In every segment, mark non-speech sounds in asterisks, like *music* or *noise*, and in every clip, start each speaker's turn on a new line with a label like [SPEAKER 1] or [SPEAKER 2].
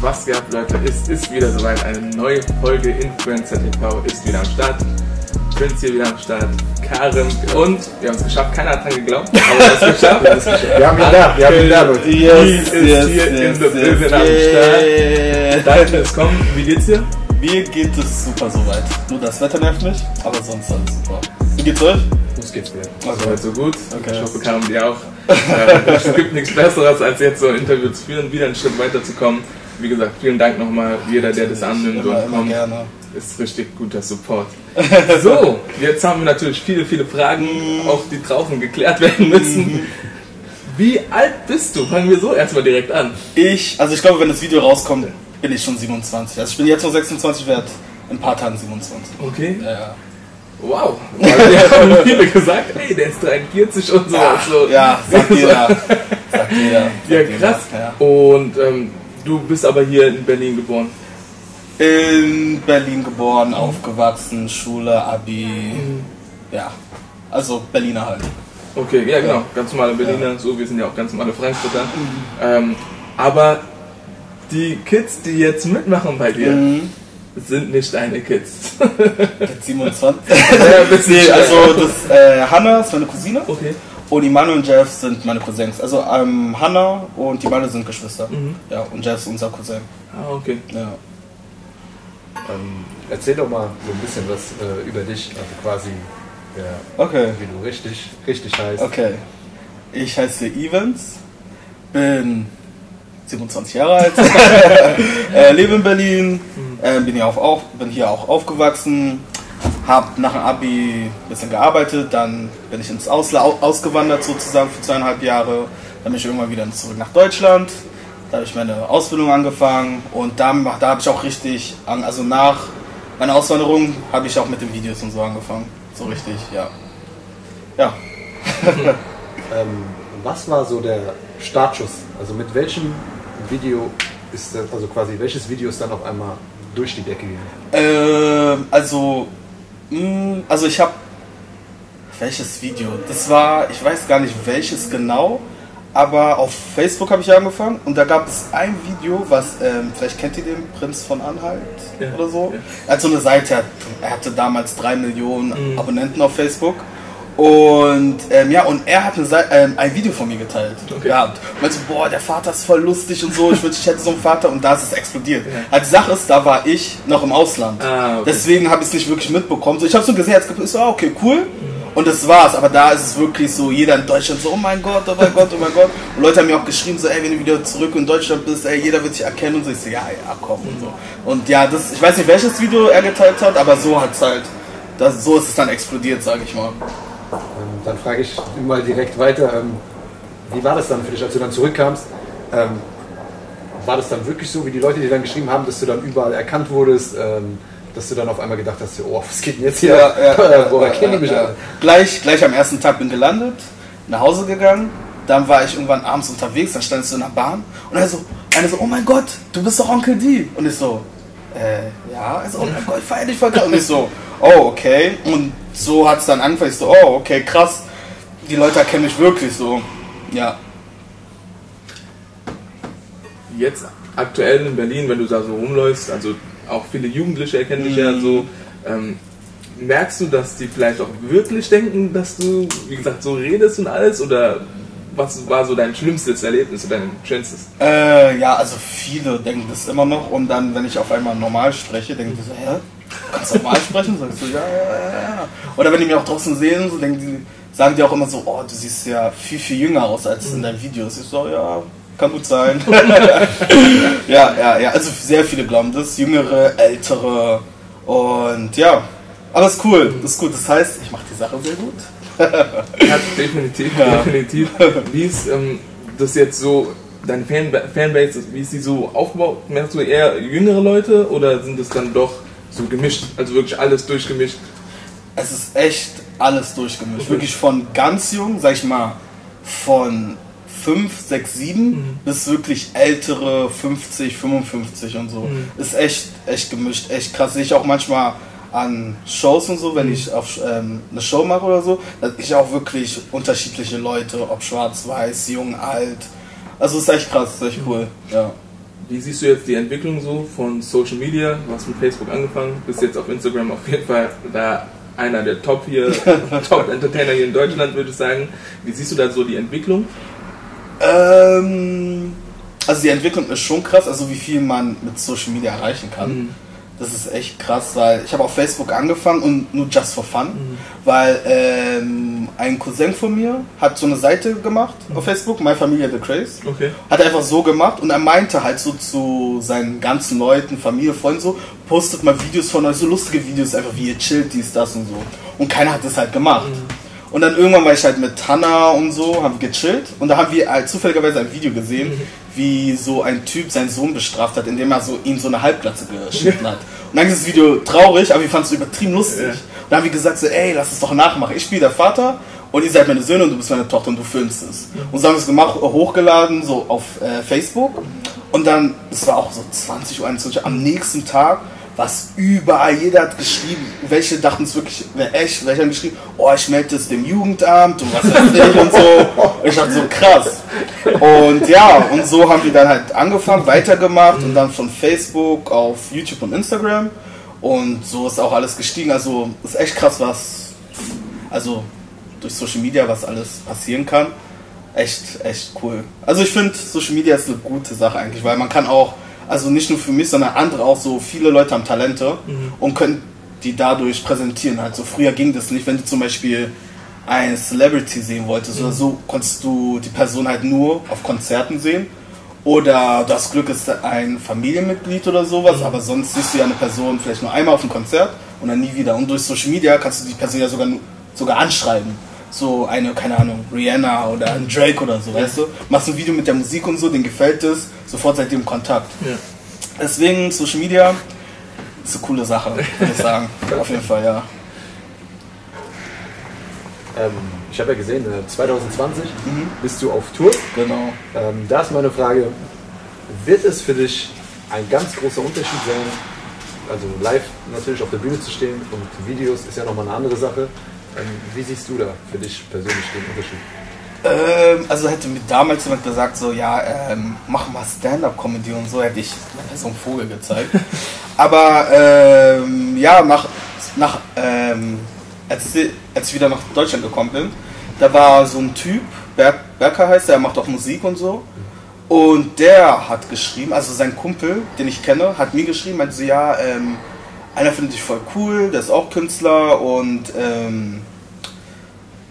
[SPEAKER 1] Was gehabt, Leute? Es ist wieder soweit. Eine neue Folge Influencer TV ist wieder am Start. Prince hier wieder am Start. Karim und wir haben es geschafft. Keiner hat dran geglaubt, aber wir haben es *laughs* geschafft. Wir haben es geschafft.
[SPEAKER 2] Wir haben ihn da, wir haben ihn da, Leute.
[SPEAKER 1] Die ist hier in the building am Start. Danke fürs Kommen. Wie geht's dir?
[SPEAKER 3] Mir geht es super soweit. Nur das Wetter nervt mich, aber sonst alles super. Wie geht's euch?
[SPEAKER 1] Uns geht's wieder.
[SPEAKER 3] Okay.
[SPEAKER 1] Soweit so gut.
[SPEAKER 3] Okay.
[SPEAKER 1] Ich hoffe, Karim dir auch. *laughs* Äh, es gibt nichts Besseres, als jetzt so ein Interview zu führen, wieder einen Schritt weiterzukommen. Wie gesagt, vielen Dank nochmal, jeder, der das annimmt
[SPEAKER 3] Immer,
[SPEAKER 1] und kommt.
[SPEAKER 3] gerne.
[SPEAKER 1] Ist richtig guter Support. *laughs* So, jetzt haben wir natürlich viele, viele Fragen, auch die draußen geklärt werden müssen. Wie alt bist du? Fangen wir so erstmal direkt an.
[SPEAKER 3] Ich, also ich glaube, wenn das Video rauskommt, bin ich schon 27. Also ich bin jetzt nur 26 wert, in ein paar Tagen 27.
[SPEAKER 1] Okay.
[SPEAKER 3] Ja, ja.
[SPEAKER 1] Wow. Weil wir *laughs* haben viele gesagt, ey, der ist 43 und so. so.
[SPEAKER 3] Ja, sagt *laughs* jeder. Sagt jeder. Sagt
[SPEAKER 1] Ja,
[SPEAKER 3] jeder.
[SPEAKER 1] krass.
[SPEAKER 3] Ja.
[SPEAKER 1] Und ähm, du bist aber hier in Berlin geboren.
[SPEAKER 3] In Berlin geboren, aufgewachsen, Schule, Abi. Ja, also Berliner halt.
[SPEAKER 1] Okay, ja genau, ganz normale Berliner, so, wir sind ja auch ganz normale Frankfurter. Ähm, aber die Kids, die jetzt mitmachen bei dir,
[SPEAKER 3] Mhm.
[SPEAKER 1] sind nicht deine Kids.
[SPEAKER 3] Mit *laughs* 27.
[SPEAKER 1] ja,
[SPEAKER 3] nee, also das, äh, Hannah ist meine Cousine.
[SPEAKER 1] Okay.
[SPEAKER 3] Und Immanuel und Jeff sind meine Cousins. Also ähm, Hannah und Immanuel sind Geschwister.
[SPEAKER 1] Mhm.
[SPEAKER 3] Ja, und Jeff ist unser Cousin.
[SPEAKER 1] Ah, okay.
[SPEAKER 3] Ja.
[SPEAKER 2] Ähm, erzähl doch mal so ein bisschen was äh, über dich, also quasi, ja,
[SPEAKER 3] Okay.
[SPEAKER 2] wie du richtig, richtig heißt.
[SPEAKER 3] Okay. Ich heiße Evans, bin 27 Jahre alt, *laughs* *laughs* äh, lebe in Berlin, äh, bin, hier auch, auch, bin hier auch aufgewachsen, habe nach dem Abi ein bisschen gearbeitet, dann bin ich ins Ausland ausgewandert sozusagen für zweieinhalb Jahre, dann bin ich irgendwann wieder zurück nach Deutschland, da habe ich meine Ausbildung angefangen und da, da habe ich auch richtig, an, also nach meiner Auswanderung habe ich auch mit den Videos und so angefangen, so richtig, ja. Ja, *laughs*
[SPEAKER 2] Ähm, was war so der Startschuss? Also mit welchem Video ist das, also quasi welches Video ist dann auf einmal durch die Decke gegangen?
[SPEAKER 3] Ähm, also, also ich habe welches Video? Das war, ich weiß gar nicht welches genau, aber auf Facebook habe ich angefangen und da gab es ein Video, was, ähm, vielleicht kennt ihr den Prinz von Anhalt
[SPEAKER 1] Ja,
[SPEAKER 3] oder so.
[SPEAKER 1] ja.
[SPEAKER 3] Er hat so eine Seite, er er hatte damals drei Millionen
[SPEAKER 1] Mhm.
[SPEAKER 3] Abonnenten auf Facebook. Und ähm, ja, und er hat eine ähm, ein Video von mir geteilt.
[SPEAKER 1] Okay.
[SPEAKER 3] gehabt. Und meinte so, boah, der Vater ist voll lustig und so, ich wünschte, ich hätte so einen Vater und da ist es explodiert.
[SPEAKER 1] Ja.
[SPEAKER 3] Also die Sache ist, da war ich noch im Ausland.
[SPEAKER 1] Ah, okay.
[SPEAKER 3] Deswegen habe ich es nicht wirklich mitbekommen. So, ich habe so gesehen, als ich so, ah, okay, cool. Und das war's. Aber da ist es wirklich so, jeder in Deutschland so, oh mein Gott, oh mein Gott, oh mein Gott. Und Leute haben mir auch geschrieben, so, ey, wenn du wieder zurück in Deutschland bist, ey, jeder wird dich erkennen und so. Ich so, ja, ja, komm und so. Und ja, das, ich weiß nicht, welches Video er geteilt hat, aber so hat's halt, das, so ist es dann explodiert, sage ich mal.
[SPEAKER 2] Ähm, dann frage ich mal direkt weiter, ähm, wie war das dann für dich, als du dann zurückkamst? Ähm, war das dann wirklich so, wie die Leute dir dann geschrieben haben, dass du dann überall erkannt wurdest, dass du dann auf einmal gedacht hast, oh, was geht denn jetzt hier? *laughs* Woher kennen die mich alle?
[SPEAKER 3] Gleich, gleich am ersten Tag bin gelandet, nach Hause gegangen, dann war ich irgendwann abends unterwegs, dann stand ich so in der Bahn und er so, einer so, oh mein Gott, du bist doch Onkel D. Und ich so, äh, ja, also, oh mein Gott, feier dich voll. Und ich so, oh, okay. Und so hat es dann angefangen, ich so, oh, okay, krass, die Leute erkennen mich wirklich so, ja.
[SPEAKER 1] Jetzt aktuell in Berlin, wenn du da so rumläufst, also auch viele Jugendliche erkennen dich ja
[SPEAKER 3] Mhm.
[SPEAKER 1] so, ähm, merkst du, dass die vielleicht auch wirklich denken, dass du, wie gesagt, so redest und alles? Oder was war so dein schlimmstes Erlebnis oder dein schönstes?
[SPEAKER 3] Äh, ja, also viele denken das immer noch und dann, wenn ich auf einmal normal spreche, denken die so, hä? Du kannst normal sprechen? Sag ich so, ja, ja, ja. Oder wenn die mich auch draußen sehen, so denken die, sagen die auch immer so, oh, du siehst ja viel, viel jünger aus als in deinen Videos. Ich so, ja, kann gut sein. *laughs* ja, ja, ja, also sehr viele glauben das, jüngere, ältere und ja. Aber ist cool, das ist gut. Das heißt, ich mache die Sache sehr gut. *laughs*
[SPEAKER 1] Ja, definitiv,
[SPEAKER 3] Ja.
[SPEAKER 1] definitiv. *laughs* Wie ist ähm, das jetzt so, deine Fan Fanbase, wie ist die so aufgebaut? Merkst du eher jüngere Leute oder sind es dann doch so gemischt, also wirklich alles durchgemischt?
[SPEAKER 3] Es ist echt alles durchgemischt.
[SPEAKER 1] Okay.
[SPEAKER 3] Wirklich von ganz jung, sag ich mal, von 5, 6, 7 bis wirklich ältere 50, 55 und so.
[SPEAKER 1] Mhm.
[SPEAKER 3] Ist echt, echt gemischt, echt krass. Sehe ich auch manchmal an Shows und so, wenn ich auf ähm, eine Show mache oder so, dass ich auch wirklich unterschiedliche Leute, ob schwarz, weiß, jung, alt. Also ist echt krass, ist echt cool. Ja.
[SPEAKER 1] Wie siehst du jetzt die Entwicklung so von Social Media? Du hast mit Facebook angefangen, bist jetzt auf Instagram auf jeden Fall da einer der Top hier, *laughs* Top Entertainer hier in Deutschland, würde ich sagen. Wie siehst du da so die Entwicklung?
[SPEAKER 3] Ähm, also die Entwicklung ist schon krass, also wie viel man mit Social Media erreichen kann.
[SPEAKER 1] Mhm.
[SPEAKER 3] Das ist echt krass, weil ich habe auf Facebook angefangen und nur just for fun,
[SPEAKER 1] Mhm.
[SPEAKER 3] weil ähm, ein Cousin von mir hat so eine Seite gemacht auf Facebook, My Familia The Craze.
[SPEAKER 1] Okay.
[SPEAKER 3] Hat er einfach so gemacht und er meinte halt so zu seinen ganzen Leuten, Familie, Freunden so, postet mal Videos von euch, so lustige Videos, einfach wie ihr chillt, dies, das und so. Und keiner hat das halt gemacht. Und dann irgendwann war ich halt mit Hannah und so, haben wir gechillt und da haben wir halt zufälligerweise ein Video gesehen, wie so ein Typ seinen Sohn bestraft hat, indem er so ihm so eine Halbglatze geschnitten hat. Und dann ist das Video traurig, aber wir fanden es übertrieben lustig. Und dann haben wir gesagt so, ey, lass es doch nachmachen. Ich spiele der Vater und ihr seid meine Söhne und du bist meine Tochter und du filmst es. Und so haben wir es gemacht, hochgeladen, so auf äh, Facebook. Und dann, es war auch so 20 Uhr, 21 Uhr, am nächsten Tag was überall, jeder hat geschrieben, welche dachten es wirklich echt, welche haben geschrieben, oh, ich melde es dem Jugendamt und was weiß ich und so. Ich dachte so, krass. Und ja, und so haben wir dann halt angefangen, weitergemacht und dann von Facebook auf YouTube und Instagram. Und so ist auch alles gestiegen. Also ist echt krass, was, also durch Social Media, was alles passieren kann. Echt, echt cool. Also ich finde, Social Media ist eine gute Sache eigentlich, weil man kann auch, also nicht nur für mich, sondern andere auch so, viele Leute haben Talente und können die dadurch präsentieren. Also früher ging das nicht, wenn du zum Beispiel ein Celebrity sehen wolltest oder so, konntest du die Person halt nur auf Konzerten sehen. Oder du hast Glück, ist ein Familienmitglied oder sowas, aber sonst siehst du ja eine Person vielleicht nur einmal auf dem Konzert und dann nie wieder. Und durch Social Media kannst du die Person ja sogar, sogar anschreiben. So eine, keine Ahnung, Rihanna oder ein Drake oder so, weißt du? Machst ein Video mit der Musik und so, denen gefällt es, sofort seid ihr im Kontakt.
[SPEAKER 1] Ja.
[SPEAKER 3] Deswegen, Social Media ist eine coole Sache, würde ich sagen. *laughs* Auf jeden Fall, ja.
[SPEAKER 2] Ähm, ich habe ja gesehen, äh, 2020
[SPEAKER 3] Mhm.
[SPEAKER 2] bist du auf Tour.
[SPEAKER 3] Genau.
[SPEAKER 2] Ähm, da ist meine Frage, wird es für dich ein ganz großer Unterschied sein, also live natürlich auf der Bühne zu stehen und Videos ist ja nochmal eine andere Sache. Ähm, wie siehst du da für dich persönlich den Unterschied?
[SPEAKER 3] Ähm, also hätte mir damals jemand gesagt, so, ja, ähm, mach mal Stand-Up-Comedy und so, hätte ich so einen Vogel gezeigt. *laughs* Aber ähm, ja, nach, nach ähm, als, ich- als ich wieder nach Deutschland gekommen bin, da war so ein Typ, Berg, Berker heißt er, macht auch Musik und so. Und der hat geschrieben, also sein Kumpel, den ich kenne, hat mir geschrieben, meinte so, ja, ähm, einer findet dich voll cool, der ist auch Künstler und ähm,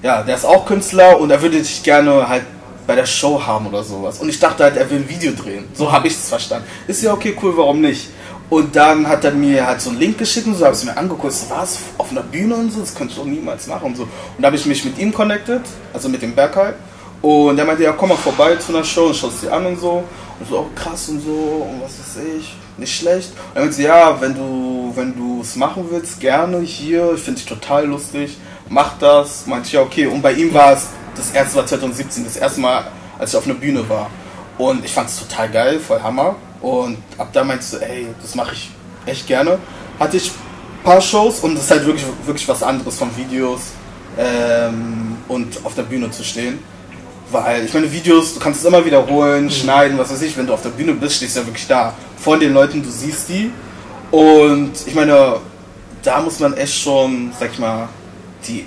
[SPEAKER 3] ja, der ist auch Künstler und er würde dich gerne halt bei der Show haben oder sowas. Und ich dachte halt, er will ein Video drehen. So habe ich es verstanden. Ist ja okay, cool, warum nicht? Und dann hat er mir halt so einen Link geschickt und so, habe ich es mir angeguckt, was, auf einer Bühne und so, das könnte ich doch niemals machen und so. Und da habe ich mich mit ihm connected, also mit dem Bergheim. Und er meinte, ja, komm mal vorbei zu einer Show und schaust dir an und so. Und so, oh, krass und so, und was weiß ich, nicht schlecht. Und er meinte, ja, wenn du wenn du es machen willst, gerne hier, ich finde dich total lustig, mach das. Meinte ich, ja, okay. Und bei ihm war es, das erste war 2017, das erste Mal, als ich auf einer Bühne war. Und ich fand es total geil, voll Hammer. Und ab da meinte ich ey, das mache ich echt gerne. Hatte ich ein paar Shows und das ist halt wirklich, wirklich was anderes von Videos ähm, und auf der Bühne zu stehen. Weil ich meine, Videos, du kannst es immer wiederholen, schneiden, was weiß ich. Wenn du auf der Bühne bist, stehst du ja wirklich da. Vor den Leuten, du siehst die. Und ich meine, da muss man echt schon, sag ich mal, die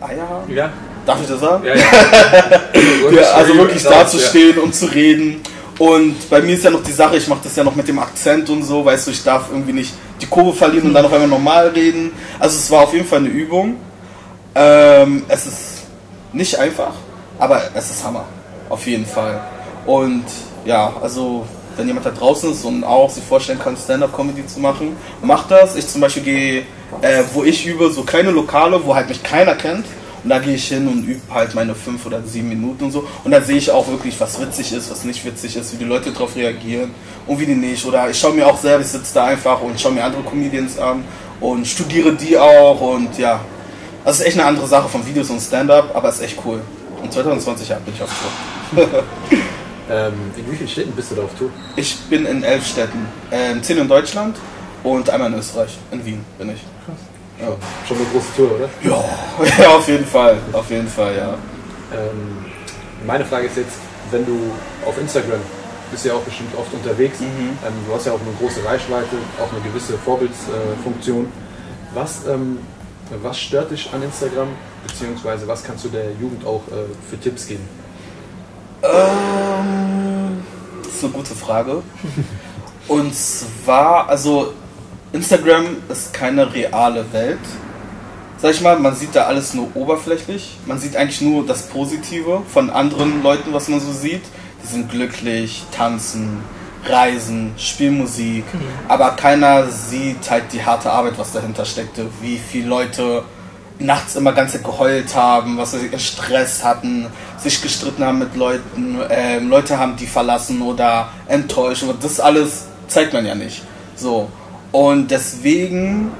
[SPEAKER 3] Eier haben.
[SPEAKER 1] Ja,
[SPEAKER 3] Darf ich das sagen?
[SPEAKER 1] ja, ja. *laughs*
[SPEAKER 3] Ja, also wirklich
[SPEAKER 1] Ja.
[SPEAKER 3] da zu stehen und zu reden. Und bei mir ist ja noch die Sache, ich mache das ja noch mit dem Akzent und so, weißt du, ich darf irgendwie nicht die Kurve verlieren und dann auf einmal normal reden. Also es war auf jeden Fall eine Übung. Ähm, es ist nicht einfach, aber es ist Hammer. Auf jeden Fall. Und ja, also wenn jemand da draußen ist und auch sich vorstellen kann, Stand-Up-Comedy zu machen, macht das. Ich zum Beispiel gehe, äh, wo ich übe, so kleine Lokale, wo halt mich keiner kennt. Und da gehe ich hin und übe halt meine fünf oder sieben Minuten und so. Und da sehe ich auch wirklich, was witzig ist, was nicht witzig ist, wie die Leute darauf reagieren und wie die nicht. Oder ich schaue mir auch selber, ich sitze da einfach und schaue mir andere Comedians an und studiere die auch. Und ja, das ist echt eine andere Sache von Videos und Stand-Up, aber ist echt cool. Und 2020 ja, bin ich auf Tour. *laughs*
[SPEAKER 2] Ähm, in wie vielen Städten bist du da auf Tour?
[SPEAKER 3] Ich bin in elf Städten. Ähm, zehn in Deutschland und einmal in Österreich. In Wien bin ich. Ja.
[SPEAKER 2] Schon eine große Tour, oder?
[SPEAKER 3] Ja, *laughs* ja, auf jeden Fall. Auf jeden Fall, ja.
[SPEAKER 2] Ähm, meine Frage ist jetzt, wenn du auf Instagram bist ja auch bestimmt oft unterwegs.
[SPEAKER 3] Mhm.
[SPEAKER 2] Ähm, du hast ja auch eine große Reichweite, auch eine gewisse Vorbildsfunktion. was, ähm, was stört dich an Instagram, beziehungsweise was kannst du der Jugend auch äh, für Tipps geben?
[SPEAKER 3] Ähm, das ist eine gute Frage. *laughs* Und zwar, also Instagram ist keine reale Welt. Sag ich mal, man sieht da alles nur oberflächlich. Man sieht eigentlich nur das Positive von anderen Leuten, was man so sieht. Die sind glücklich, tanzen, reisen, spielen Musik. Aber keiner sieht halt die harte Arbeit, was dahinter steckte. Wie viele Leute nachts immer ganze geheult haben, was sie Stress hatten, sich gestritten haben mit Leuten, ähm, Leute haben die verlassen oder enttäuscht. Und Das alles zeigt man ja nicht. So. Und deswegen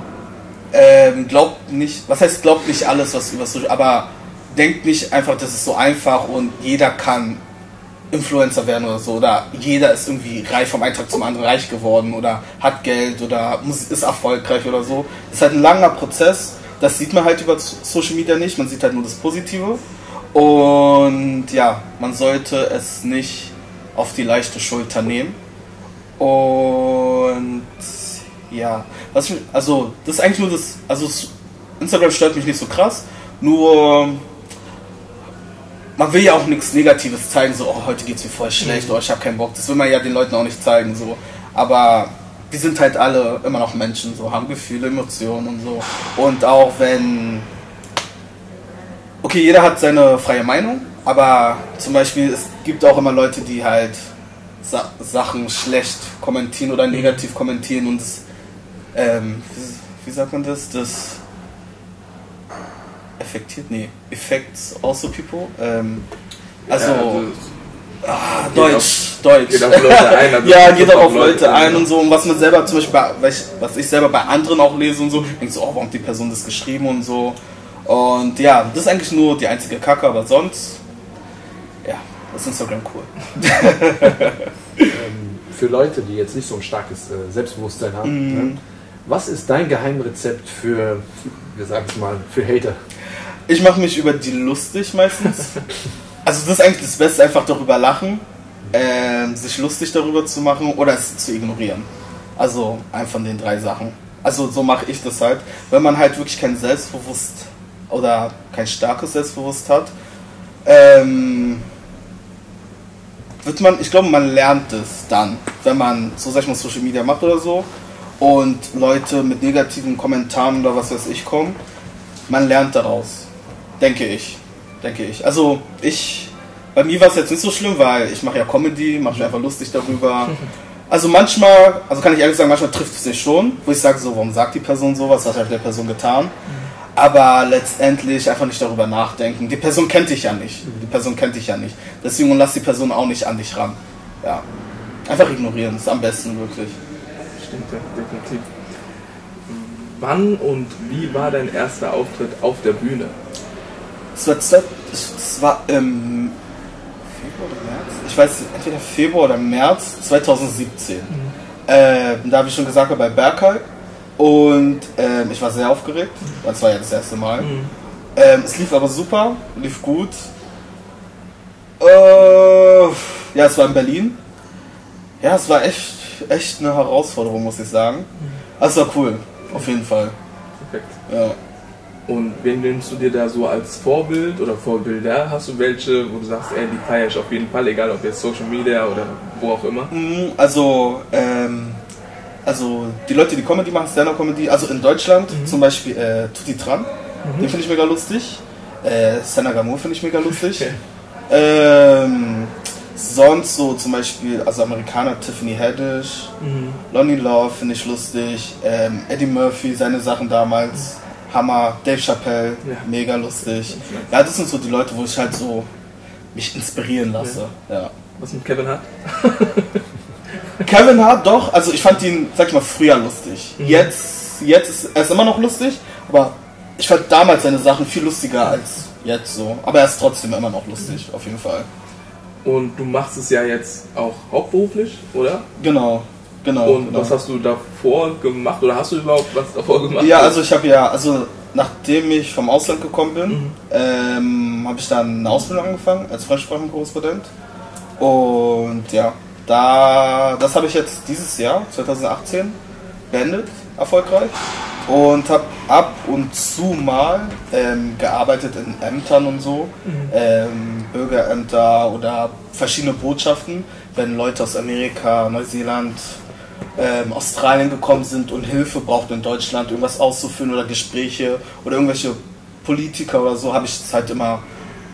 [SPEAKER 3] ähm, glaubt nicht, was heißt glaubt nicht alles, was über Social, aber denkt nicht einfach, das ist so einfach und jeder kann Influencer werden oder so oder jeder ist irgendwie reich vom Eintrag zum anderen reich geworden oder hat Geld oder ist erfolgreich oder so. Das ist halt ein langer Prozess. Das sieht man halt über Social Media nicht. Man sieht halt nur das Positive. Und ja, man sollte es nicht auf die leichte Schulter nehmen. Und ja, was mich, also das ist eigentlich nur das, also Instagram stört mich nicht so krass, nur man will ja auch nichts Negatives zeigen, so oh, heute geht's mir voll schlecht, oh, ich habe keinen Bock, das will man ja den Leuten auch nicht zeigen, so, aber wir sind halt alle immer noch Menschen, so haben Gefühle, Emotionen und so. Und auch wenn okay, jeder hat seine freie Meinung, aber zum Beispiel es gibt auch immer Leute, die halt Sa Sachen schlecht kommentieren oder negativ kommentieren und das, ähm, wie, wie sagt man das? Das effektiert? Nee, affects also people. Ähm, also,
[SPEAKER 1] Ja, also
[SPEAKER 3] ah, Deutsch, Deutsch.
[SPEAKER 1] geht auf Leute ein, also *laughs*
[SPEAKER 3] ja, geht auch auf Leute
[SPEAKER 1] Leute,
[SPEAKER 3] ein und so. Und was man selber zum Beispiel, bei, was ich- was ich selber bei anderen auch lese und so, denke so, oh, warum hat die Person das geschrieben und so. Und ja, das ist eigentlich nur die einzige Kacke, aber sonst, ja, ist Instagram cool.
[SPEAKER 2] Ähm, für Leute, die jetzt nicht so ein starkes äh, Selbstbewusstsein haben,
[SPEAKER 3] Mhm.
[SPEAKER 2] ne? was ist dein Geheimrezept für, wir sagen es mal, für Hater?
[SPEAKER 3] Ich mache mich über die lustig meistens. *laughs* Also das ist eigentlich das Beste, einfach darüber lachen, ähm, sich lustig darüber zu machen oder es zu ignorieren. Also ein von den drei Sachen. Also so mache ich das halt. Wenn man halt wirklich kein Selbstbewusst oder kein starkes Selbstbewusst hat, ähm, wird man, ich glaube, man lernt es dann, wenn man so sag ich mal Social Media macht oder so und Leute mit negativen Kommentaren oder was weiß ich kommen, man lernt daraus. Denke ich. Denke ich. Also ich, bei mir war es jetzt nicht so schlimm, weil ich mache ja Comedy, mache mich einfach lustig darüber. *laughs* Also manchmal, also kann ich ehrlich sagen, manchmal trifft es mich schon, wo ich sage so, warum sagt die Person sowas, was hat der Person getan? Aber letztendlich einfach nicht darüber nachdenken. Die Person kennt dich ja nicht. Die Person kennt dich ja nicht. Deswegen lass die Person auch nicht an dich ran. Ja. Einfach ignorieren, ist am besten wirklich.
[SPEAKER 1] Stimmt, ja, definitiv. Wann und wie war dein erster Auftritt auf der Bühne?
[SPEAKER 3] Es war, es war im Februar oder März? Ich weiß nicht, entweder Februar oder März 2017. Äh, da habe ich schon gesagt, bei Berkay. Und ähm, ich war sehr aufgeregt, weil es war ja das erste Mal. Ähm, es lief aber super, lief gut. Äh, ja, es war in Berlin. Ja, es war echt, echt eine Herausforderung, muss ich sagen. Aber es war cool, auf jeden Fall.
[SPEAKER 1] Perfekt.
[SPEAKER 3] Ja.
[SPEAKER 1] Und wen nimmst du dir da so als Vorbild oder Vorbilder? Hast du welche, wo du sagst, ey, die feiere ich auf jeden Fall, egal ob jetzt Social Media oder wo auch immer?
[SPEAKER 3] Mm, Also, ähm, also die Leute, die Comedy machen, Stand-Up-Comedy, also in Deutschland zum Beispiel äh, Tutti Tran, den finde ich mega lustig. Äh, Senagamur finde ich mega lustig. ähm, sonst so zum Beispiel, also Amerikaner Tiffany Haddish, Lonnie Love finde ich lustig, ähm, Eddie Murphy, seine Sachen damals, Hammer, Dave Chappelle,
[SPEAKER 1] Ja.
[SPEAKER 3] mega lustig. Ja, das sind so die Leute, wo ich halt so mich inspirieren lasse. ja.
[SPEAKER 1] Was mit Kevin Hart? *laughs*
[SPEAKER 3] Kevin Hart doch, also ich fand ihn, sag ich mal, früher lustig. Jetzt, jetzt ist er ist immer noch lustig, aber ich fand damals seine Sachen viel lustiger als jetzt so. Aber er ist trotzdem immer noch lustig, auf jeden Fall.
[SPEAKER 1] Und du machst es ja jetzt auch hauptberuflich, oder?
[SPEAKER 3] Genau, genau.
[SPEAKER 1] Und
[SPEAKER 3] genau.
[SPEAKER 1] was hast du davor gemacht oder hast du überhaupt was davor gemacht?
[SPEAKER 3] Ja, also ich habe ja, also nachdem ich vom Ausland gekommen bin, ähm, habe ich dann eine Ausbildung angefangen als Fremdsprachenkorrespondent. Und ja, Da, das habe ich jetzt dieses Jahr, 2018, beendet, erfolgreich. Und habe ab und zu mal ähm, gearbeitet in Ämtern und so, ähm, Bürgerämter oder verschiedene Botschaften, wenn Leute aus Amerika, Neuseeland, ähm, Australien gekommen sind und Hilfe brauchten in Deutschland, irgendwas auszuführen oder Gespräche oder irgendwelche Politiker oder so, habe ich es halt immer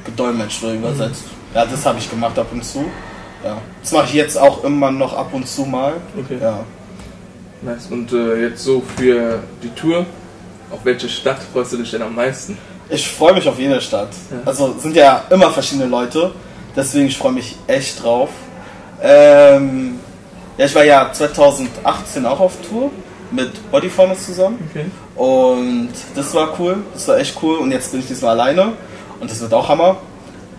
[SPEAKER 3] gedolmetscht oder übersetzt. Ja, das habe ich gemacht ab und zu. Ja. Das mache ich jetzt auch immer noch ab und zu mal.
[SPEAKER 1] Okay.
[SPEAKER 3] Ja.
[SPEAKER 1] Nice. Und äh, jetzt so für die Tour, auf welche Stadt freust du dich denn am meisten?
[SPEAKER 3] Ich freue mich auf jede Stadt.
[SPEAKER 1] Ja.
[SPEAKER 3] Also sind ja immer verschiedene Leute, deswegen ich freue mich echt drauf. Ähm, ja, ich war ja 2018 auch auf Tour mit Bodyformers zusammen
[SPEAKER 1] Okay.
[SPEAKER 3] und das war cool, das war echt cool und jetzt bin ich diesmal alleine und das wird auch Hammer.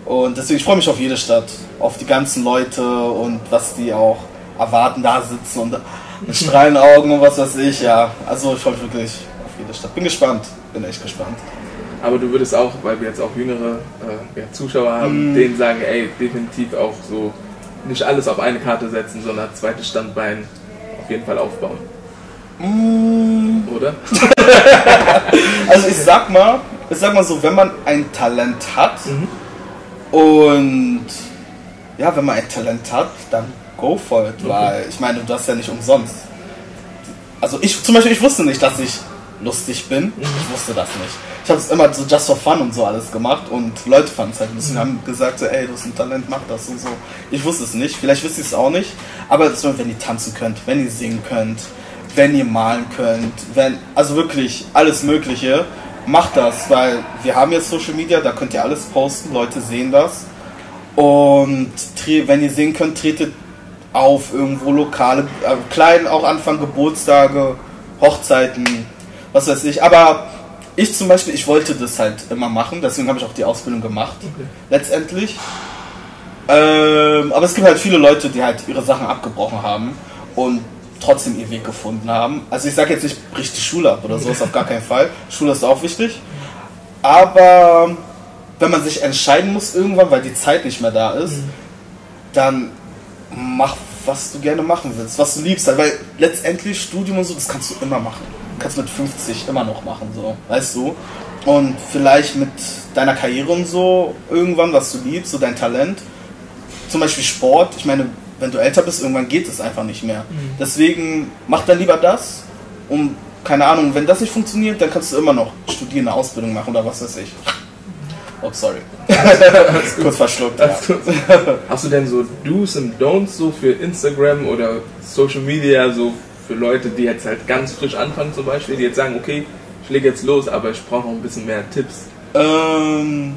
[SPEAKER 3] Und deswegen ich freue mich auf jede Stadt, auf die ganzen Leute und was die auch erwarten, da sitzen und *laughs* mit strahlenden Augen und was weiß ich, ja. Also ich freue mich wirklich auf jede Stadt. Bin gespannt, bin echt gespannt.
[SPEAKER 1] Aber du würdest auch, weil wir jetzt auch jüngere äh, ja, Zuschauer haben, denen sagen, ey, definitiv auch so nicht alles auf eine Karte setzen, sondern zweites Standbein auf jeden Fall aufbauen.
[SPEAKER 3] Mm,
[SPEAKER 1] Oder? *laughs*
[SPEAKER 3] Also ich sag mal, ich sag mal so, wenn man ein Talent hat und ja, wenn man ein Talent hat, dann go for it, weil ich meine, du hast ja nicht umsonst. Also ich zum Beispiel, ich wusste nicht, dass ich lustig bin. Ich wusste das nicht. Ich habe es immer so just for fun und so alles gemacht und Leute fanden es halt lustig und haben gesagt so, ey, du hast ein Talent, mach das und so. Ich wusste es nicht, vielleicht wisst ihr es auch nicht, aber nur, wenn ihr tanzen könnt, wenn ihr singen könnt, wenn ihr malen könnt, wenn, also wirklich alles Mögliche, macht das, weil wir haben jetzt Social Media, da könnt ihr alles posten, Leute sehen das. Und wenn ihr sehen könnt, tretet auf irgendwo lokale, äh, klein auch anfangen, Geburtstage, Hochzeiten, was weiß ich. Aber ich zum Beispiel, ich wollte das halt immer machen, deswegen habe ich auch die Ausbildung gemacht, letztendlich. Ähm, aber es gibt halt viele Leute, die halt ihre Sachen abgebrochen haben und trotzdem ihren Weg gefunden haben. Also ich sage jetzt nicht, brich die Schule ab oder sowas, auf gar keinen Fall. Schule ist auch wichtig. Aber wenn man sich entscheiden muss irgendwann, weil die Zeit nicht mehr da ist, dann mach, was du gerne machen willst, was du liebst. Weil letztendlich Studium und so, das kannst du immer machen. Kannst mit 50 immer noch machen, so, weißt du? Und vielleicht mit deiner Karriere und so, irgendwann, was du liebst, so dein Talent. Zum Beispiel Sport, ich meine, wenn du älter bist, irgendwann geht es einfach nicht mehr. Deswegen mach dann lieber das, um, keine Ahnung, wenn das nicht funktioniert, dann kannst du immer noch studieren, eine Ausbildung machen oder was weiß ich. Oh, sorry. *laughs* Kurz verschluckt. Ja.
[SPEAKER 1] Hast du denn so Do's und Don'ts so für Instagram oder Social Media, so für Leute, die jetzt halt ganz frisch anfangen zum Beispiel, die jetzt sagen, okay, ich lege jetzt los, aber ich brauche noch ein bisschen mehr Tipps.
[SPEAKER 3] Ähm,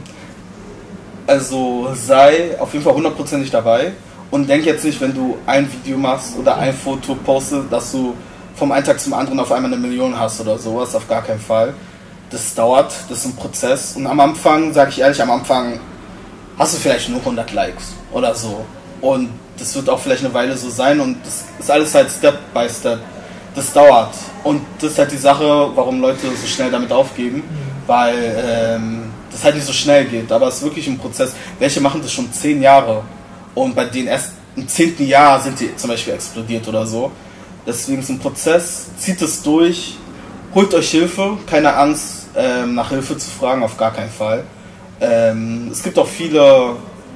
[SPEAKER 3] also sei auf jeden Fall hundertprozentig dabei und denk jetzt nicht, wenn du ein Video machst oder ein Foto postest, dass du vom einen Tag zum anderen auf einmal eine Million hast oder sowas, auf gar keinen Fall. Das dauert, das ist ein Prozess und am Anfang, sage ich ehrlich, am Anfang hast du vielleicht nur 100 Likes oder so und das wird auch vielleicht eine Weile so sein und das ist alles halt Step by Step. Das dauert und das ist halt die Sache, warum Leute so schnell damit aufgeben, weil ähm, das halt nicht so schnell geht, aber es ist wirklich ein Prozess. Welche machen das schon zehn Jahre und bei denen erst im zehnten Jahr sind die zum Beispiel explodiert oder so. Deswegen ist ein Prozess, zieht es durch, holt euch Hilfe, keine Angst ähm, nach Hilfe zu fragen, auf gar keinen Fall. Ähm, es gibt auch viele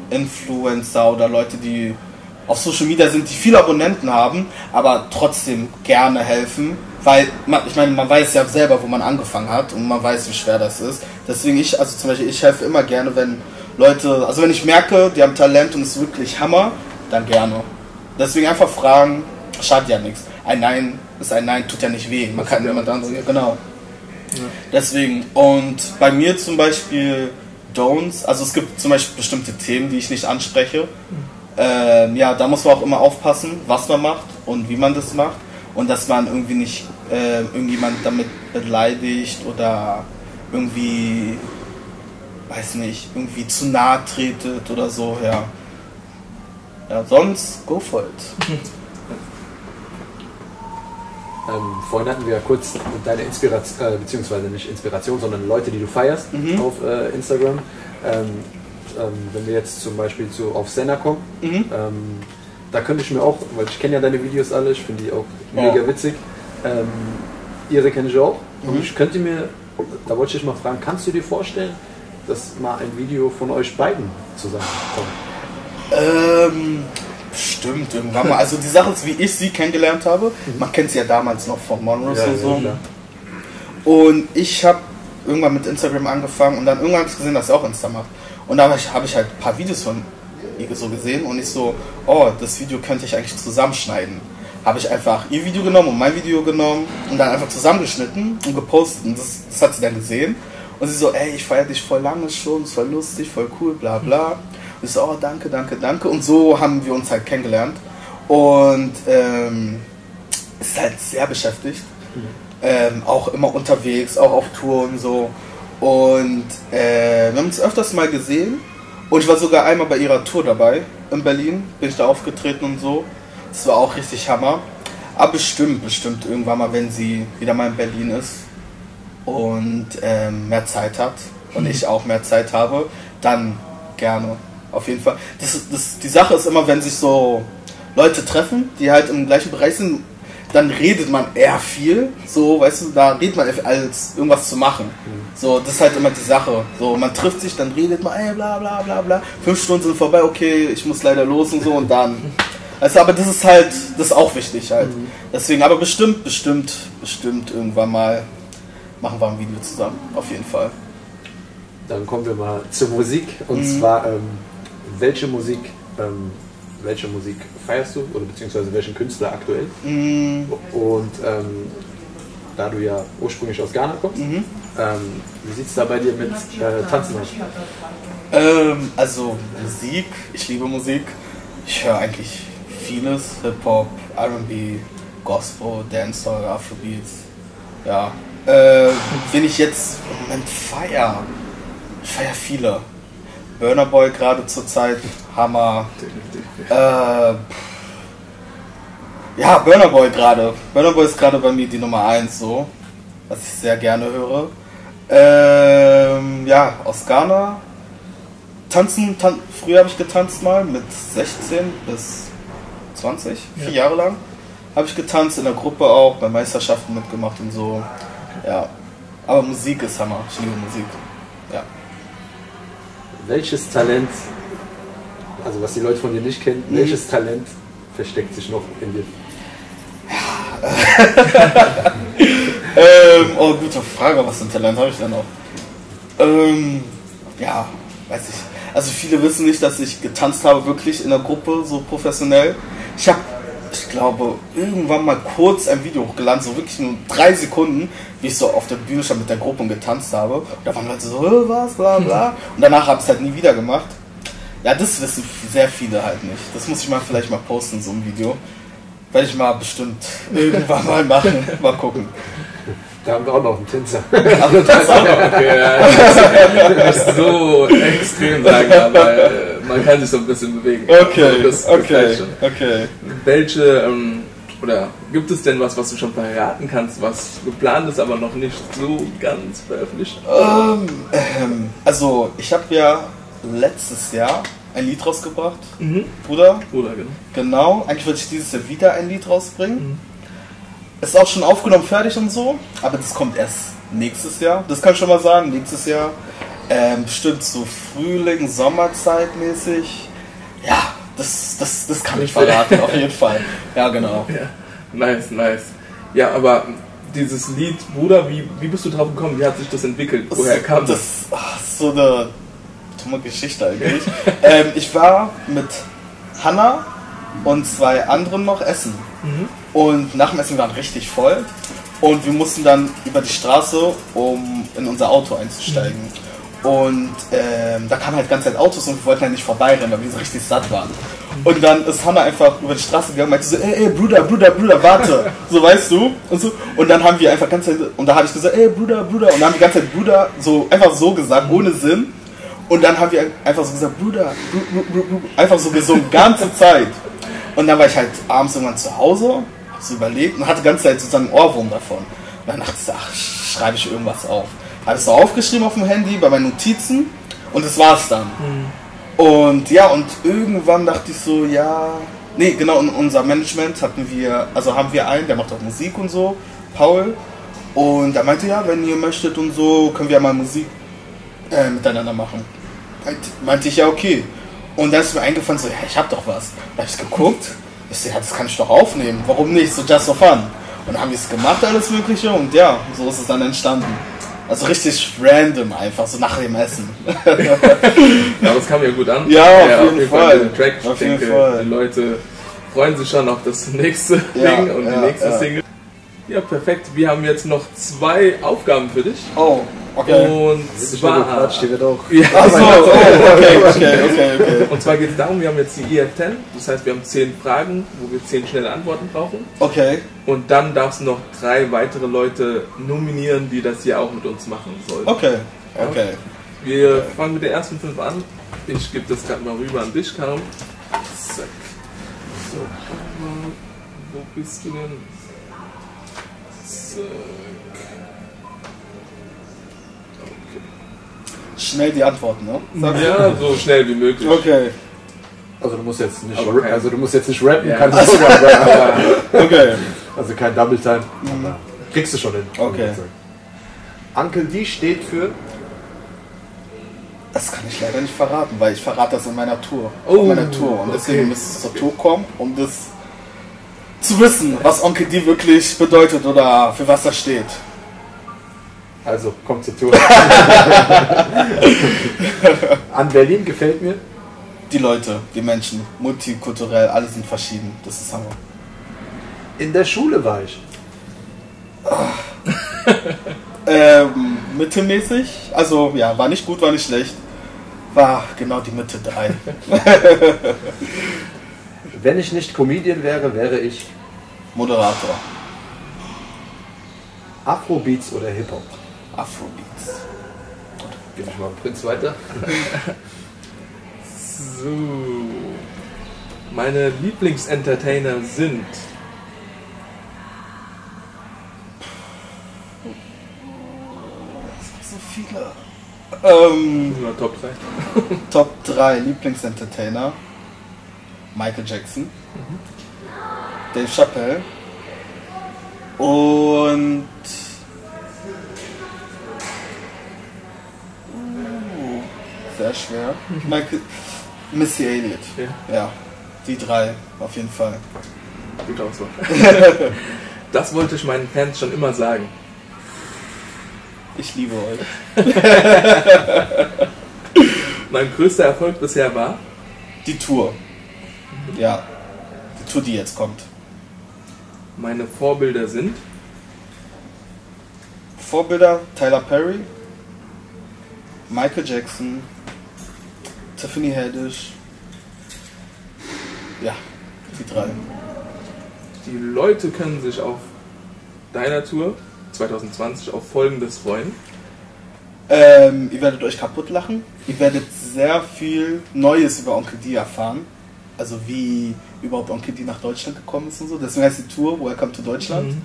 [SPEAKER 3] Influencer oder Leute, die auf Social Media sind, die viele Abonnenten haben, aber trotzdem gerne helfen, weil man, ich meine, man weiß ja selber, wo man angefangen hat und man weiß, wie schwer das ist. Deswegen ich, also zum Beispiel, ich helfe immer gerne, wenn Leute, also wenn ich merke, die haben Talent und es ist wirklich Hammer, dann gerne. Deswegen einfach fragen, schadet ja nichts. Ein Nein ist ein Nein, tut ja nicht weh. Man kann jemand anderen, genau. Deswegen, und bei mir zum Beispiel Don'ts, also es gibt zum Beispiel bestimmte Themen, die ich nicht anspreche. Ähm, ja, da muss man auch immer aufpassen, was man macht und wie man das macht. Und dass man irgendwie nicht äh, irgendjemand damit beleidigt oder irgendwie, weiß nicht, irgendwie zu nahe tretet oder so, ja. Ja, sonst go for it. *laughs*
[SPEAKER 2] Ähm, vorhin hatten wir ja kurz deine Inspiration, äh, beziehungsweise nicht Inspiration, sondern Leute, die du feierst
[SPEAKER 3] Mhm.
[SPEAKER 2] auf äh, Instagram. Ähm, ähm, wenn wir jetzt zum Beispiel zu, auf Senna kommen,
[SPEAKER 3] Mhm.
[SPEAKER 2] ähm, da könnte ich mir auch, weil ich kenne ja deine Videos alle, ich finde die auch mega
[SPEAKER 3] Ja.
[SPEAKER 2] witzig. Ähm, ihre kenne ich auch. Und
[SPEAKER 3] Mhm.
[SPEAKER 2] ich könnte mir, da wollte ich dich mal fragen, kannst du dir vorstellen, dass mal ein Video von euch beiden zusammenkommt?
[SPEAKER 3] Ähm, stimmt, irgendwann *laughs* mal. Also die Sache ist, wie ich sie kennengelernt habe, man kennt sie ja damals noch von Monroe und so.
[SPEAKER 2] klar.
[SPEAKER 3] Und ich habe irgendwann mit Instagram angefangen und dann irgendwann habe ich gesehen, dass er auch Insta macht. Und da habe ich, hab ich halt ein paar Videos von ihr so gesehen und ich so, oh, das Video könnte ich eigentlich zusammenschneiden. Habe ich einfach ihr Video genommen und mein Video genommen und dann einfach zusammengeschnitten und gepostet. Und das, das hat sie dann gesehen. Und sie so, ey, ich feiere dich voll lange schon, ist voll lustig, voll cool, bla bla. Und ich so, oh, danke, danke, danke. Und so haben wir uns halt kennengelernt. Und ähm, ist halt sehr beschäftigt. Ähm, auch immer unterwegs, auch auf Tour und so. Und äh, wir haben uns öfters mal gesehen. Und ich war sogar einmal bei ihrer Tour dabei in Berlin. Bin ich da aufgetreten und so. Das war auch richtig Hammer. Aber bestimmt, bestimmt irgendwann mal, wenn sie wieder mal in Berlin ist und ähm, mehr Zeit hat und ich auch mehr Zeit habe, dann gerne. Auf jeden Fall. Das, das, die Sache ist immer, wenn sich so Leute treffen, die halt im gleichen Bereich sind, dann redet man eher viel. So, weißt du, da redet man als irgendwas zu machen. So, das ist halt immer die Sache. So, man trifft sich, dann redet man, ey, bla bla bla bla. Fünf Stunden sind vorbei, okay, ich muss leider los und so und dann. *laughs* Also, aber das ist halt, das ist auch wichtig halt. Deswegen, aber bestimmt, bestimmt, bestimmt irgendwann mal machen wir ein Video zusammen. Auf jeden Fall.
[SPEAKER 2] Dann kommen wir mal zur Musik. Und
[SPEAKER 3] Mhm.
[SPEAKER 2] zwar, ähm, welche Musik, ähm, welche Musik feierst du oder beziehungsweise welchen Künstler aktuell?
[SPEAKER 3] Mm,
[SPEAKER 2] Und ähm, da du ja ursprünglich aus Ghana kommst,
[SPEAKER 3] mhm.
[SPEAKER 2] ähm, wie sieht es da bei dir mit äh, Tanzen aus?
[SPEAKER 3] Ähm, also Musik, ich liebe Musik. Ich höre eigentlich vieles, Hip-Hop, R&B, Gospel, Dancehall, Afrobeats. Ja. Äh, wenn ich jetzt im Moment feier, ich feier viele. Burner Boy gerade zur Zeit, Hammer. Äh, ja, Burner Boy gerade. Burner Boy ist gerade bei mir die Nummer 1 so, was ich sehr gerne höre. Ähm, ja, aus Ghana. Tanzen, tan früher habe ich getanzt mal mit 16 bis 20, vier Jahre lang. Habe ich getanzt in der Gruppe auch, bei Meisterschaften mitgemacht und so. Ja. Aber Musik ist Hammer. Ich liebe Musik. Ja.
[SPEAKER 2] Welches Talent, also was die Leute von dir nicht kennen,
[SPEAKER 3] Mhm.
[SPEAKER 2] welches Talent versteckt sich noch in dir? *laughs*
[SPEAKER 3] Ähm, oh, gute Frage, was für ein Talent habe ich denn noch? Ähm, ja, weiß ich. Also viele wissen nicht, dass ich getanzt habe, wirklich in der Gruppe, so professionell. Ich habe, ich glaube, irgendwann mal kurz ein Video hochgeladen, so wirklich nur drei Sekunden, wie ich so auf der Bühne stand mit der Gruppe und getanzt habe. Und da waren Leute so, "Hä, was, bla bla. *laughs* Und danach habe ich es halt nie wieder gemacht. Ja, das wissen sehr viele halt nicht. Das muss ich mal vielleicht mal posten, so ein Video. Werde ich mal bestimmt irgendwann mal machen. Mal gucken.
[SPEAKER 2] Da haben wir auch noch einen Tänzer.
[SPEAKER 1] Okay, *laughs* ja, das ist so extrem sagen, aber äh, man kann sich so ein bisschen bewegen.
[SPEAKER 3] Okay,
[SPEAKER 1] Das- das
[SPEAKER 3] okay, okay.
[SPEAKER 1] Welche, ähm, oder gibt es denn was, was du schon verraten kannst, was geplant ist, aber noch nicht so ganz veröffentlicht?
[SPEAKER 3] Ähm, ähm, also, ich habe ja letztes Jahr ein Lied rausgebracht,
[SPEAKER 1] Mhm.
[SPEAKER 3] Bruder.
[SPEAKER 1] Oder genau.
[SPEAKER 3] Genau, eigentlich wollte ich dieses Jahr wieder ein Lied rausbringen. Ist auch schon aufgenommen, fertig und so, aber das kommt erst nächstes Jahr. Das kann ich schon mal sagen, nächstes Jahr. Ähm, bestimmt so Frühling, Sommerzeit mäßig. Ja, das, das, das kann ich verraten, auf jeden Fall. Ja, genau. *laughs*
[SPEAKER 1] Ja, nice, nice. Ja, aber dieses Lied, Bruder, wie, wie bist du drauf gekommen? Wie hat sich das entwickelt? Woher kam das?
[SPEAKER 3] das? ach, so eine dumme Geschichte eigentlich. *laughs* ähm, ich war mit Hanna und zwei anderen noch essen.
[SPEAKER 1] Mhm.
[SPEAKER 3] Und nach dem Essen waren richtig voll. Und wir mussten dann über die Straße, um in unser Auto einzusteigen. Und ähm, da kamen halt ganze Zeit Autos und wir wollten halt nicht vorbeirennen, weil wir so richtig satt waren. Und dann ist Hanna einfach über die Straße gegangen und meinte so, ey, ey, Bruder, Bruder, Bruder, warte. *laughs* So, weißt du? Und so. Und dann haben wir einfach ganze Zeit, und da habe ich gesagt, ey, Bruder, Bruder. Und dann haben wir die ganze Zeit Bruder so, einfach so gesagt, ohne Sinn. Und dann haben wir einfach so gesagt, Bruder, Bru, Bru, Bru, Bru, einfach so gesungen, ganze Zeit. Und dann war ich halt abends irgendwann zu Hause, hab so überlegt und hatte die ganze Zeit sozusagen einen Ohrwurm davon. Und dann dachte ich, ach, schreibe ich irgendwas auf. Habe es so aufgeschrieben auf dem Handy bei meinen Notizen und das war's dann. Und ja, und irgendwann dachte ich so, ja, Nee, genau, in unser Management hatten wir, also haben wir einen, der macht auch Musik und so, Paul. Und er meinte, ja, wenn ihr möchtet und so, können wir mal Musik äh, miteinander machen. Meint, meinte ich, ja, okay. Und dann ist mir eingefallen, so, ja, ich hab doch was. Da hab ich geguckt, ich so, ja, das kann ich doch aufnehmen. Warum nicht? So just for fun. Und dann haben wir es gemacht, alles Mögliche, und ja, so ist es dann entstanden. Also richtig random einfach, so nach dem Essen. *laughs*
[SPEAKER 1] Ja, das kam ja gut an.
[SPEAKER 3] Ja, auf jeden Fall.
[SPEAKER 1] der Track, ich
[SPEAKER 3] Auf jeden
[SPEAKER 1] denke,
[SPEAKER 3] Fall.
[SPEAKER 1] die Leute freuen sich schon auf das nächste
[SPEAKER 3] Ja,
[SPEAKER 1] Ding und
[SPEAKER 3] ja,
[SPEAKER 1] die nächste
[SPEAKER 3] ja.
[SPEAKER 1] Single. Ja, perfekt. Wir haben jetzt noch zwei Aufgaben für dich.
[SPEAKER 3] Oh, okay.
[SPEAKER 1] Und zwar,
[SPEAKER 2] wird auch. *laughs*
[SPEAKER 1] ja,
[SPEAKER 3] okay, okay, okay, *laughs* okay.
[SPEAKER 1] und zwar geht es darum, wir haben jetzt die EF10, das heißt, wir haben zehn Fragen, wo wir zehn schnelle Antworten brauchen.
[SPEAKER 3] Okay,
[SPEAKER 1] Und dann darfst du noch drei weitere Leute nominieren, die das hier auch mit uns machen sollen.
[SPEAKER 3] okay, okay.
[SPEAKER 1] Wir fangen mit den ersten fünf an. Ich gebe das gerade mal rüber an dich, Karim. Zack. So, wo bist du denn? Zack.
[SPEAKER 3] Schnell die Antworten, ne? Sag-
[SPEAKER 1] Ja, so schnell wie möglich.
[SPEAKER 3] Okay,
[SPEAKER 2] Also du musst jetzt nicht,
[SPEAKER 1] kein-
[SPEAKER 2] also du musst jetzt nicht rappen,
[SPEAKER 1] Ja.
[SPEAKER 2] kannst du sogar, aber, *laughs*
[SPEAKER 3] okay.
[SPEAKER 2] also kein Double Time. Aber kriegst du schon hin.
[SPEAKER 3] Okay.
[SPEAKER 2] Uncle D steht für
[SPEAKER 3] Das kann ich leider nicht verraten, weil ich verrate das in meiner Tour.
[SPEAKER 1] Oh,
[SPEAKER 3] auf meiner Tour. Und deswegen
[SPEAKER 1] okay.
[SPEAKER 3] müsst ihr zur Tour kommen, um das zu wissen, was Onkel D wirklich bedeutet oder für was er steht.
[SPEAKER 2] Also, kommt zur Tour. *laughs* An Berlin gefällt mir.
[SPEAKER 3] Die Leute, die Menschen, multikulturell, alle sind verschieden. Das ist Hammer.
[SPEAKER 2] In der Schule war ich. *laughs*
[SPEAKER 3] Ähm, mittelmäßig, also ja, war nicht gut, war nicht schlecht. War genau die Mitte 3. *laughs*
[SPEAKER 2] Wenn ich nicht Comedian wäre, wäre ich
[SPEAKER 3] Moderator.
[SPEAKER 2] Afrobeats oder Hip-Hop.
[SPEAKER 3] Afrobeats.
[SPEAKER 2] Gebe ich mal Prinz weiter.
[SPEAKER 1] So. Meine Lieblingsentertainer sind.
[SPEAKER 3] So viele. Ähm,
[SPEAKER 1] Nur Top 3.
[SPEAKER 3] Top 3 Lieblingsentertainer. Michael Jackson. Dave Chappelle. Und. Sehr schwer. Michael, Missy Elliott.
[SPEAKER 1] Ja.
[SPEAKER 3] Ja, die drei, auf jeden Fall.
[SPEAKER 1] Gut Auswahl. *laughs* Das wollte ich meinen Fans schon immer sagen.
[SPEAKER 3] Ich liebe euch. *laughs*
[SPEAKER 1] Mein größter Erfolg bisher war.
[SPEAKER 3] Die Tour. Ja, die Tour, die jetzt kommt.
[SPEAKER 1] Meine Vorbilder sind.
[SPEAKER 3] Vorbilder: Tyler Perry, Michael Jackson, Tiffany Haddish. Ja, die drei.
[SPEAKER 1] Die Leute können sich auf deiner Tour 2020 auf Folgendes freuen.
[SPEAKER 3] Ähm, ihr werdet euch kaputt lachen. Ihr werdet sehr viel Neues über Onkel D erfahren. Also wie überhaupt Onkel D nach Deutschland gekommen ist und so. Deswegen heißt die Tour Welcome to Deutschland.
[SPEAKER 1] Mhm.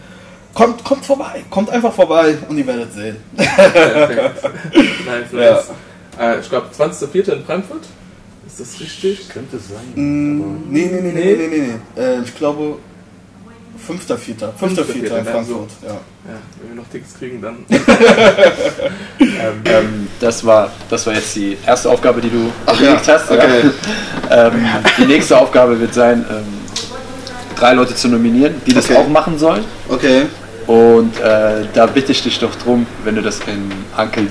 [SPEAKER 3] Kommt, kommt vorbei, kommt einfach vorbei und ihr werdet sehen.
[SPEAKER 1] Perfekt. *laughs* nice,
[SPEAKER 3] Ja.
[SPEAKER 1] Äh, ich glaube, 20.04. in Frankfurt. Ist das richtig?
[SPEAKER 2] Könnte sein.
[SPEAKER 3] Mm, nee, nee, nee, nee, nee, nee, nee. Äh, ich glaube 5.4. 5.4. in Frankfurt. Ja.
[SPEAKER 1] Ja, wenn wir noch Tickets kriegen, dann. *laughs*
[SPEAKER 4] Ähm, ähm, das, war, das war jetzt die erste Aufgabe, die du
[SPEAKER 3] Ach
[SPEAKER 4] erledigt
[SPEAKER 3] ja,
[SPEAKER 4] hast.
[SPEAKER 3] okay.
[SPEAKER 4] Ja. *laughs* Ähm, die nächste Aufgabe wird sein, ähm, drei Leute zu nominieren, die das
[SPEAKER 3] Okay.
[SPEAKER 4] auch machen sollen.
[SPEAKER 3] Okay.
[SPEAKER 4] Und äh, da bitte ich dich doch drum, wenn du das in Uncle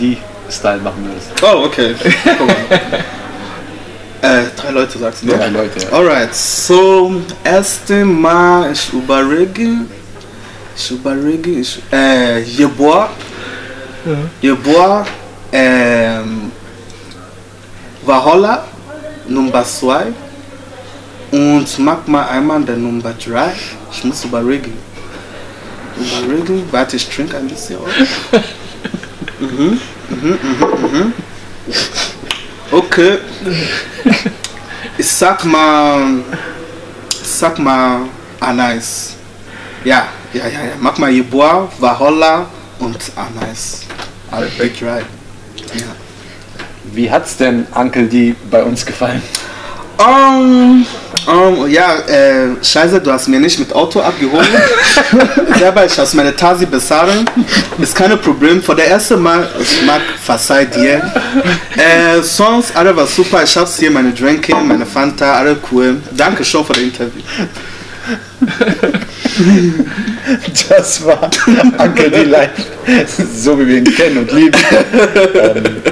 [SPEAKER 4] D-Style machen würdest.
[SPEAKER 3] Oh, okay. Guck mal. *laughs* äh, drei Leute sagst du, ne?
[SPEAKER 4] Drei Leute, ja.
[SPEAKER 3] Alright, so erste Mal ich überlege, ich überlege, ich, äh, Jeboa, Jeboa, ähm, Valhalla, Nummer 2 und mag mal einmal der Nummer 3. Ich muss überlegen. Überlegen, warte, ich trinke ein bisschen. *laughs* mhm, mhm, mhm, mhm. Okay. Ich sag mal, ich sag mal Anais. Ja, ja, ja, ja. Mach mal Jeboa, Valhalla und Anais. I'll be right. Ja.
[SPEAKER 4] Wie hat's denn Uncle D bei uns gefallen?
[SPEAKER 3] Um, um, ja, äh, scheiße, du hast mir nicht mit Auto abgeholt. *laughs* Selber, ich aus meiner Tasi bezahlen. Ist kein Problem. Vor der ersten Mal, ich mag verzeih dir. Äh, sonst, alles war super. Ich hab's hier, meine Drinke, meine Fanta, alles cool. Danke schon für das Interview.
[SPEAKER 2] Das war Uncle D Live, so wie wir ihn kennen und lieben. Ähm, *laughs*